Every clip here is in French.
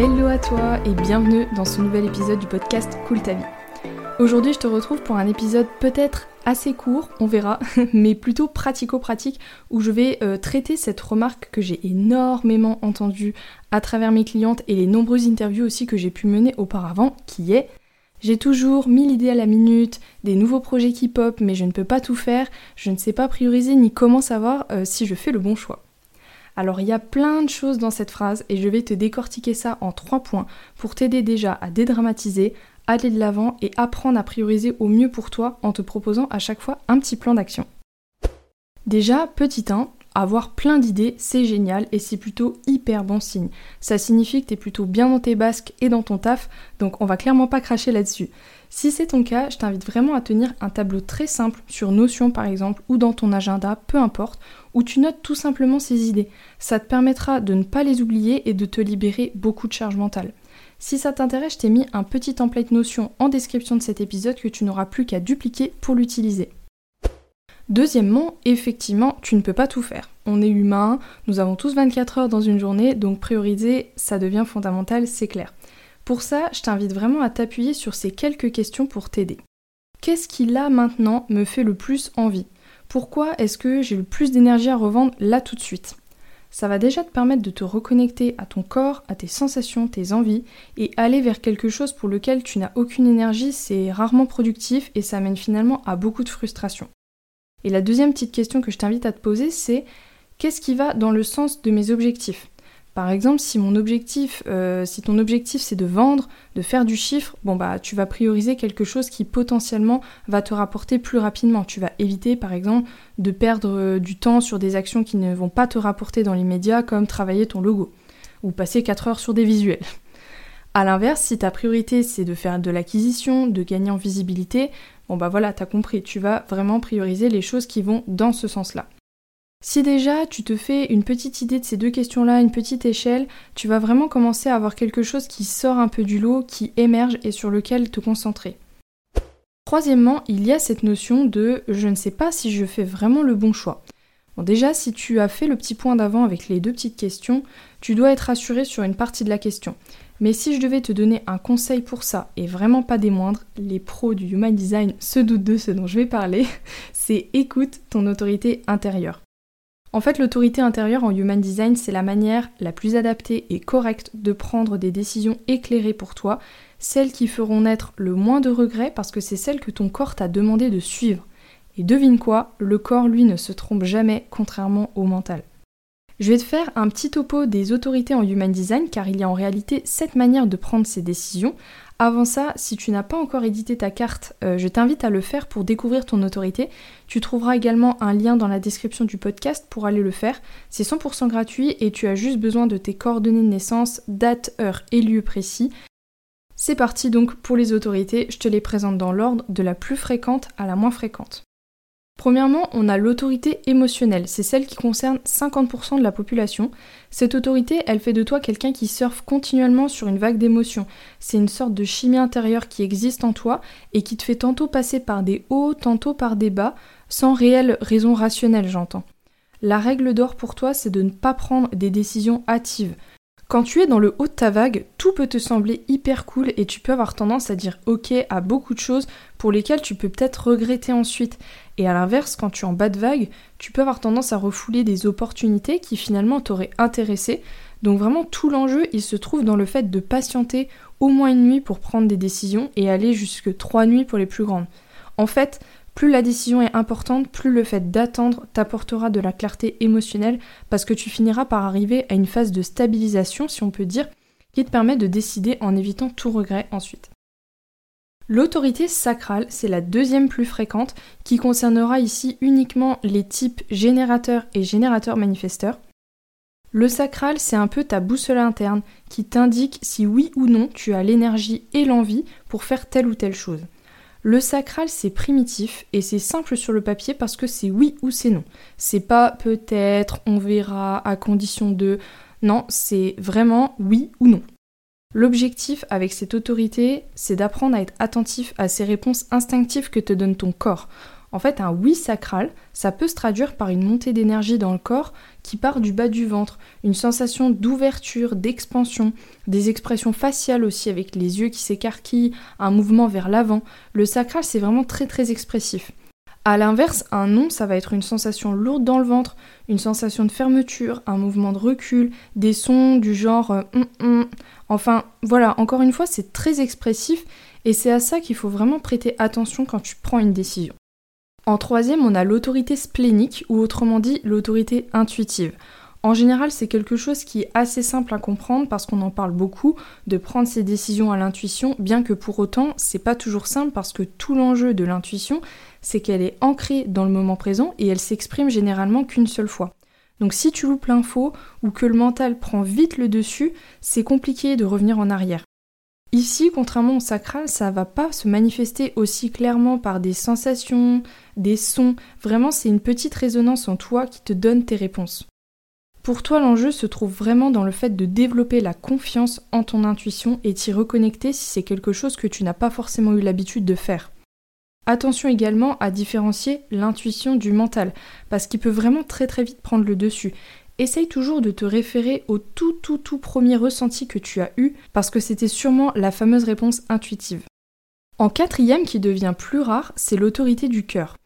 Hello à toi et bienvenue dans ce nouvel épisode du podcast Cool ta vie. Aujourd'hui, je te retrouve pour un épisode peut-être assez court, on verra, mais plutôt pratico-pratique, où je vais euh, traiter cette remarque que j'ai énormément entendue à travers mes clientes et les nombreuses interviews aussi que j'ai pu mener auparavant, qui est j'ai toujours mille idées à la minute, des nouveaux projets qui pop, mais je ne peux pas tout faire, je ne sais pas prioriser ni comment savoir euh, si je fais le bon choix. Alors il y a plein de choses dans cette phrase et je vais te décortiquer ça en trois points pour t'aider déjà à dédramatiser, aller de l'avant et apprendre à prioriser au mieux pour toi en te proposant à chaque fois un petit plan d'action. Déjà, petit 1, avoir plein d'idées, c'est génial et c'est plutôt hyper bon signe. Ça signifie que tu es plutôt bien dans tes basques et dans ton taf, donc on va clairement pas cracher là-dessus. Si c'est ton cas, je t'invite vraiment à tenir un tableau très simple sur Notion par exemple ou dans ton agenda, peu importe, où tu notes tout simplement ces idées. Ça te permettra de ne pas les oublier et de te libérer beaucoup de charge mentale. Si ça t'intéresse, je t'ai mis un petit template Notion en description de cet épisode que tu n'auras plus qu'à dupliquer pour l'utiliser. Deuxièmement, effectivement, tu ne peux pas tout faire. On est humain, nous avons tous 24 heures dans une journée, donc prioriser, ça devient fondamental, c'est clair. Pour ça, je t'invite vraiment à t'appuyer sur ces quelques questions pour t'aider. Qu'est-ce qui là maintenant me fait le plus envie? Pourquoi est-ce que j'ai le plus d'énergie à revendre là tout de suite? Ça va déjà te permettre de te reconnecter à ton corps, à tes sensations, tes envies, et aller vers quelque chose pour lequel tu n'as aucune énergie, c'est rarement productif et ça mène finalement à beaucoup de frustration. Et la deuxième petite question que je t'invite à te poser, c'est qu'est-ce qui va dans le sens de mes objectifs? Par exemple, si mon objectif, euh, si ton objectif c'est de vendre, de faire du chiffre, bon bah tu vas prioriser quelque chose qui potentiellement va te rapporter plus rapidement. Tu vas éviter par exemple de perdre euh, du temps sur des actions qui ne vont pas te rapporter dans l'immédiat, comme travailler ton logo ou passer 4 heures sur des visuels. A l'inverse, si ta priorité c'est de faire de l'acquisition, de gagner en visibilité, bon bah voilà, t'as compris, tu vas vraiment prioriser les choses qui vont dans ce sens-là. Si déjà tu te fais une petite idée de ces deux questions-là, une petite échelle, tu vas vraiment commencer à avoir quelque chose qui sort un peu du lot, qui émerge et sur lequel te concentrer. Troisièmement, il y a cette notion de je ne sais pas si je fais vraiment le bon choix. Bon, déjà, si tu as fait le petit point d'avant avec les deux petites questions, tu dois être rassuré sur une partie de la question. Mais si je devais te donner un conseil pour ça, et vraiment pas des moindres, les pros du Human Design se doutent de ce dont je vais parler, c'est écoute ton autorité intérieure. En fait, l'autorité intérieure en Human Design, c'est la manière la plus adaptée et correcte de prendre des décisions éclairées pour toi, celles qui feront naître le moins de regrets parce que c'est celles que ton corps t'a demandé de suivre. Et devine quoi, le corps, lui, ne se trompe jamais, contrairement au mental. Je vais te faire un petit topo des autorités en Human Design car il y a en réalité sept manières de prendre ces décisions. Avant ça, si tu n'as pas encore édité ta carte, euh, je t'invite à le faire pour découvrir ton autorité. Tu trouveras également un lien dans la description du podcast pour aller le faire. C'est 100% gratuit et tu as juste besoin de tes coordonnées de naissance, date, heure et lieu précis. C'est parti donc pour les autorités, je te les présente dans l'ordre de la plus fréquente à la moins fréquente. Premièrement, on a l'autorité émotionnelle, c'est celle qui concerne 50% de la population. Cette autorité, elle fait de toi quelqu'un qui surfe continuellement sur une vague d'émotions. C'est une sorte de chimie intérieure qui existe en toi et qui te fait tantôt passer par des hauts, tantôt par des bas, sans réelle raison rationnelle, j'entends. La règle d'or pour toi, c'est de ne pas prendre des décisions hâtives. Quand tu es dans le haut de ta vague, tout peut te sembler hyper cool et tu peux avoir tendance à dire ok à beaucoup de choses pour lesquelles tu peux peut-être regretter ensuite. Et à l'inverse, quand tu es en bas de vague, tu peux avoir tendance à refouler des opportunités qui finalement t'auraient intéressé. Donc vraiment tout l'enjeu, il se trouve dans le fait de patienter au moins une nuit pour prendre des décisions et aller jusque trois nuits pour les plus grandes. En fait, plus la décision est importante, plus le fait d'attendre t'apportera de la clarté émotionnelle parce que tu finiras par arriver à une phase de stabilisation, si on peut dire, qui te permet de décider en évitant tout regret ensuite. L'autorité sacrale, c'est la deuxième plus fréquente, qui concernera ici uniquement les types générateurs et générateurs manifesteurs. Le sacral, c'est un peu ta boussole interne qui t'indique si oui ou non tu as l'énergie et l'envie pour faire telle ou telle chose. Le sacral, c'est primitif et c'est simple sur le papier parce que c'est oui ou c'est non. C'est pas peut-être, on verra, à condition de. Non, c'est vraiment oui ou non. L'objectif avec cette autorité, c'est d'apprendre à être attentif à ces réponses instinctives que te donne ton corps. En fait, un oui sacral, ça peut se traduire par une montée d'énergie dans le corps qui part du bas du ventre, une sensation d'ouverture, d'expansion, des expressions faciales aussi avec les yeux qui s'écarquillent, un mouvement vers l'avant. Le sacral, c'est vraiment très très expressif. A l'inverse, un non, ça va être une sensation lourde dans le ventre, une sensation de fermeture, un mouvement de recul, des sons du genre hum. Enfin, voilà, encore une fois, c'est très expressif et c'est à ça qu'il faut vraiment prêter attention quand tu prends une décision. En troisième, on a l'autorité splénique, ou autrement dit l'autorité intuitive. En général, c'est quelque chose qui est assez simple à comprendre parce qu'on en parle beaucoup, de prendre ses décisions à l'intuition, bien que pour autant, c'est pas toujours simple parce que tout l'enjeu de l'intuition, c'est qu'elle est ancrée dans le moment présent et elle s'exprime généralement qu'une seule fois. Donc si tu loupes l'info ou que le mental prend vite le dessus, c'est compliqué de revenir en arrière. Ici, contrairement au sacral, ça va pas se manifester aussi clairement par des sensations, des sons. Vraiment, c'est une petite résonance en toi qui te donne tes réponses. Pour toi, l'enjeu se trouve vraiment dans le fait de développer la confiance en ton intuition et t'y reconnecter si c'est quelque chose que tu n'as pas forcément eu l'habitude de faire. Attention également à différencier l'intuition du mental, parce qu'il peut vraiment très très vite prendre le dessus. Essaye toujours de te référer au tout tout tout premier ressenti que tu as eu, parce que c'était sûrement la fameuse réponse intuitive. En quatrième, qui devient plus rare, c'est l'autorité du cœur.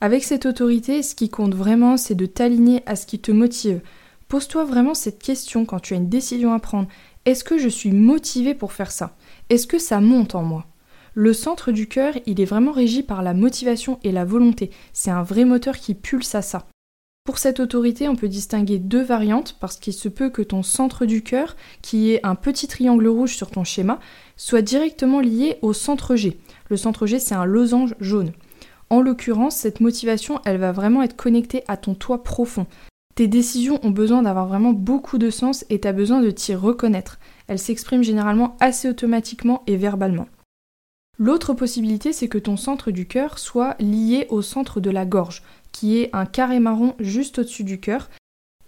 Avec cette autorité, ce qui compte vraiment, c'est de t'aligner à ce qui te motive. Pose-toi vraiment cette question quand tu as une décision à prendre. Est-ce que je suis motivé pour faire ça? Est-ce que ça monte en moi? Le centre du cœur, il est vraiment régi par la motivation et la volonté. C'est un vrai moteur qui pulse à ça. Pour cette autorité, on peut distinguer deux variantes parce qu'il se peut que ton centre du cœur, qui est un petit triangle rouge sur ton schéma, soit directement lié au centre G. Le centre G, c'est un losange jaune. En l'occurrence, cette motivation, elle va vraiment être connectée à ton toit profond. Tes décisions ont besoin d'avoir vraiment beaucoup de sens et tu as besoin de t'y reconnaître. Elles s'expriment généralement assez automatiquement et verbalement. L'autre possibilité, c'est que ton centre du cœur soit lié au centre de la gorge, qui est un carré marron juste au-dessus du cœur.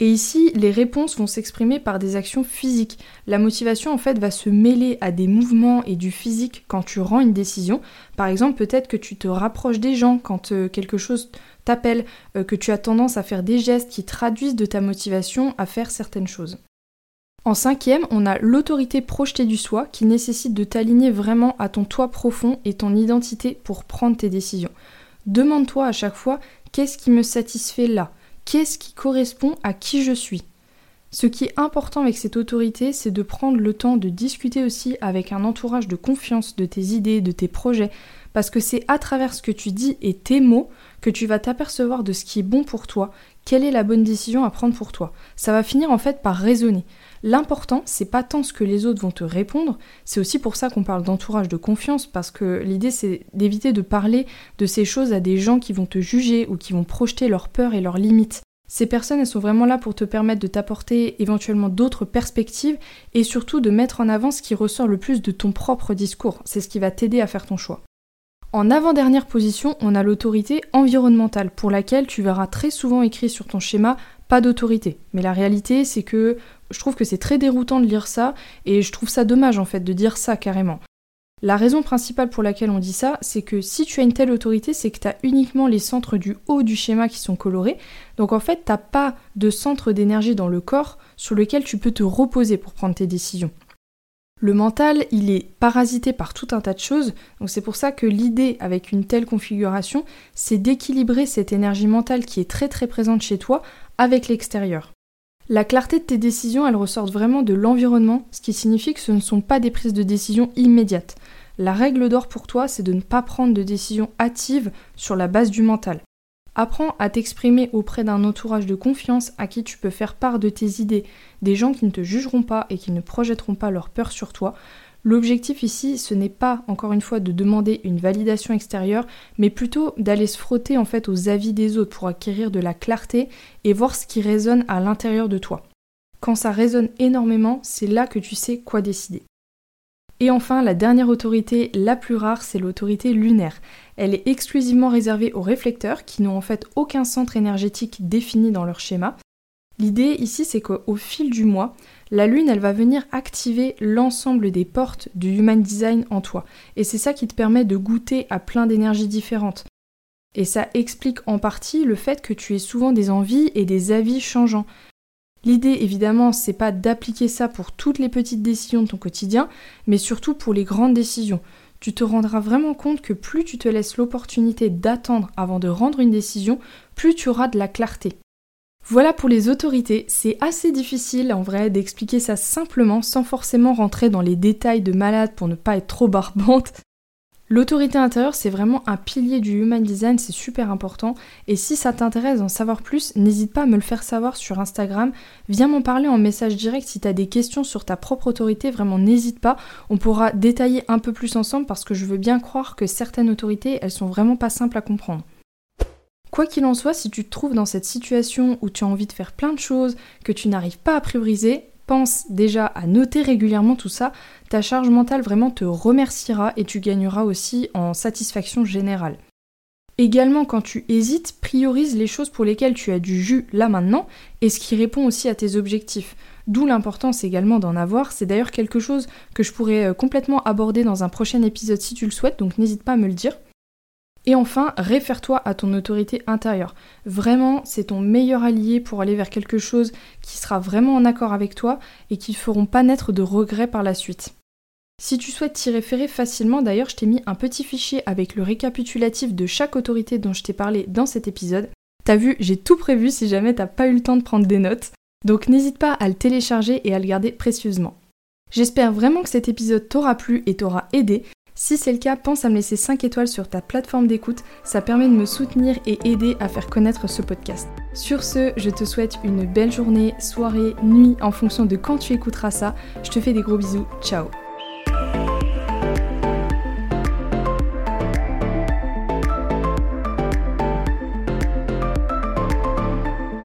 Et ici, les réponses vont s'exprimer par des actions physiques. La motivation, en fait, va se mêler à des mouvements et du physique quand tu rends une décision. Par exemple, peut-être que tu te rapproches des gens quand euh, quelque chose t'appelle, euh, que tu as tendance à faire des gestes qui traduisent de ta motivation à faire certaines choses. En cinquième, on a l'autorité projetée du soi qui nécessite de t'aligner vraiment à ton toi profond et ton identité pour prendre tes décisions. Demande-toi à chaque fois qu'est-ce qui me satisfait là? Qu'est-ce qui correspond à qui je suis? Ce qui est important avec cette autorité, c'est de prendre le temps de discuter aussi avec un entourage de confiance de tes idées, de tes projets, parce que c'est à travers ce que tu dis et tes mots que tu vas t'apercevoir de ce qui est bon pour toi, quelle est la bonne décision à prendre pour toi? Ça va finir en fait par raisonner. L'important, c'est pas tant ce que les autres vont te répondre, c'est aussi pour ça qu'on parle d'entourage de confiance, parce que l'idée c'est d'éviter de parler de ces choses à des gens qui vont te juger ou qui vont projeter leurs peurs et leurs limites. Ces personnes, elles sont vraiment là pour te permettre de t'apporter éventuellement d'autres perspectives et surtout de mettre en avant ce qui ressort le plus de ton propre discours. C'est ce qui va t'aider à faire ton choix. En avant-dernière position, on a l'autorité environnementale, pour laquelle tu verras très souvent écrit sur ton schéma pas d'autorité. Mais la réalité, c'est que je trouve que c'est très déroutant de lire ça, et je trouve ça dommage en fait de dire ça carrément. La raison principale pour laquelle on dit ça, c'est que si tu as une telle autorité, c'est que tu as uniquement les centres du haut du schéma qui sont colorés. Donc en fait, t'as pas de centre d'énergie dans le corps sur lequel tu peux te reposer pour prendre tes décisions. Le mental, il est parasité par tout un tas de choses, donc c'est pour ça que l'idée avec une telle configuration, c'est d'équilibrer cette énergie mentale qui est très très présente chez toi avec l'extérieur. La clarté de tes décisions, elle ressort vraiment de l'environnement, ce qui signifie que ce ne sont pas des prises de décision immédiates. La règle d'or pour toi, c'est de ne pas prendre de décision hâtives sur la base du mental. Apprends à t'exprimer auprès d'un entourage de confiance à qui tu peux faire part de tes idées, des gens qui ne te jugeront pas et qui ne projetteront pas leur peur sur toi, L'objectif ici, ce n'est pas encore une fois de demander une validation extérieure, mais plutôt d'aller se frotter en fait aux avis des autres pour acquérir de la clarté et voir ce qui résonne à l'intérieur de toi. Quand ça résonne énormément, c'est là que tu sais quoi décider. Et enfin, la dernière autorité la plus rare, c'est l'autorité lunaire. Elle est exclusivement réservée aux réflecteurs qui n'ont en fait aucun centre énergétique défini dans leur schéma. L'idée ici, c'est qu'au fil du mois, la lune, elle va venir activer l'ensemble des portes du human design en toi. Et c'est ça qui te permet de goûter à plein d'énergies différentes. Et ça explique en partie le fait que tu aies souvent des envies et des avis changeants. L'idée évidemment, c'est pas d'appliquer ça pour toutes les petites décisions de ton quotidien, mais surtout pour les grandes décisions. Tu te rendras vraiment compte que plus tu te laisses l'opportunité d'attendre avant de rendre une décision, plus tu auras de la clarté. Voilà pour les autorités, c'est assez difficile en vrai d'expliquer ça simplement sans forcément rentrer dans les détails de malade pour ne pas être trop barbante, L'autorité intérieure, c'est vraiment un pilier du human design, c'est super important. Et si ça t'intéresse d'en savoir plus, n'hésite pas à me le faire savoir sur Instagram. Viens m'en parler en message direct si tu as des questions sur ta propre autorité, vraiment n'hésite pas. On pourra détailler un peu plus ensemble parce que je veux bien croire que certaines autorités, elles sont vraiment pas simples à comprendre. Quoi qu'il en soit, si tu te trouves dans cette situation où tu as envie de faire plein de choses, que tu n'arrives pas à prioriser, pense déjà à noter régulièrement tout ça, ta charge mentale vraiment te remerciera et tu gagneras aussi en satisfaction générale. Également, quand tu hésites, priorise les choses pour lesquelles tu as du jus là maintenant et ce qui répond aussi à tes objectifs. D'où l'importance également d'en avoir. C'est d'ailleurs quelque chose que je pourrais euh, complètement aborder dans un prochain épisode si tu le souhaites, donc n'hésite pas à me le dire. Et enfin, réfère-toi à ton autorité intérieure. Vraiment, c'est ton meilleur allié pour aller vers quelque chose qui sera vraiment en accord avec toi et qui ne feront pas naître de regrets par la suite. Si tu souhaites t'y référer facilement, d'ailleurs, je t'ai mis un petit fichier avec le récapitulatif de chaque autorité dont je t'ai parlé dans cet épisode. T'as vu, j'ai tout prévu si jamais t'as pas eu le temps de prendre des notes. Donc n'hésite pas à le télécharger et à le garder précieusement. J'espère vraiment que cet épisode t'aura plu et t'aura aidé. Si c'est le cas, pense à me laisser 5 étoiles sur ta plateforme d'écoute, ça permet de me soutenir et aider à faire connaître ce podcast. Sur ce, je te souhaite une belle journée, soirée, nuit en fonction de quand tu écouteras ça. Je te fais des gros bisous, ciao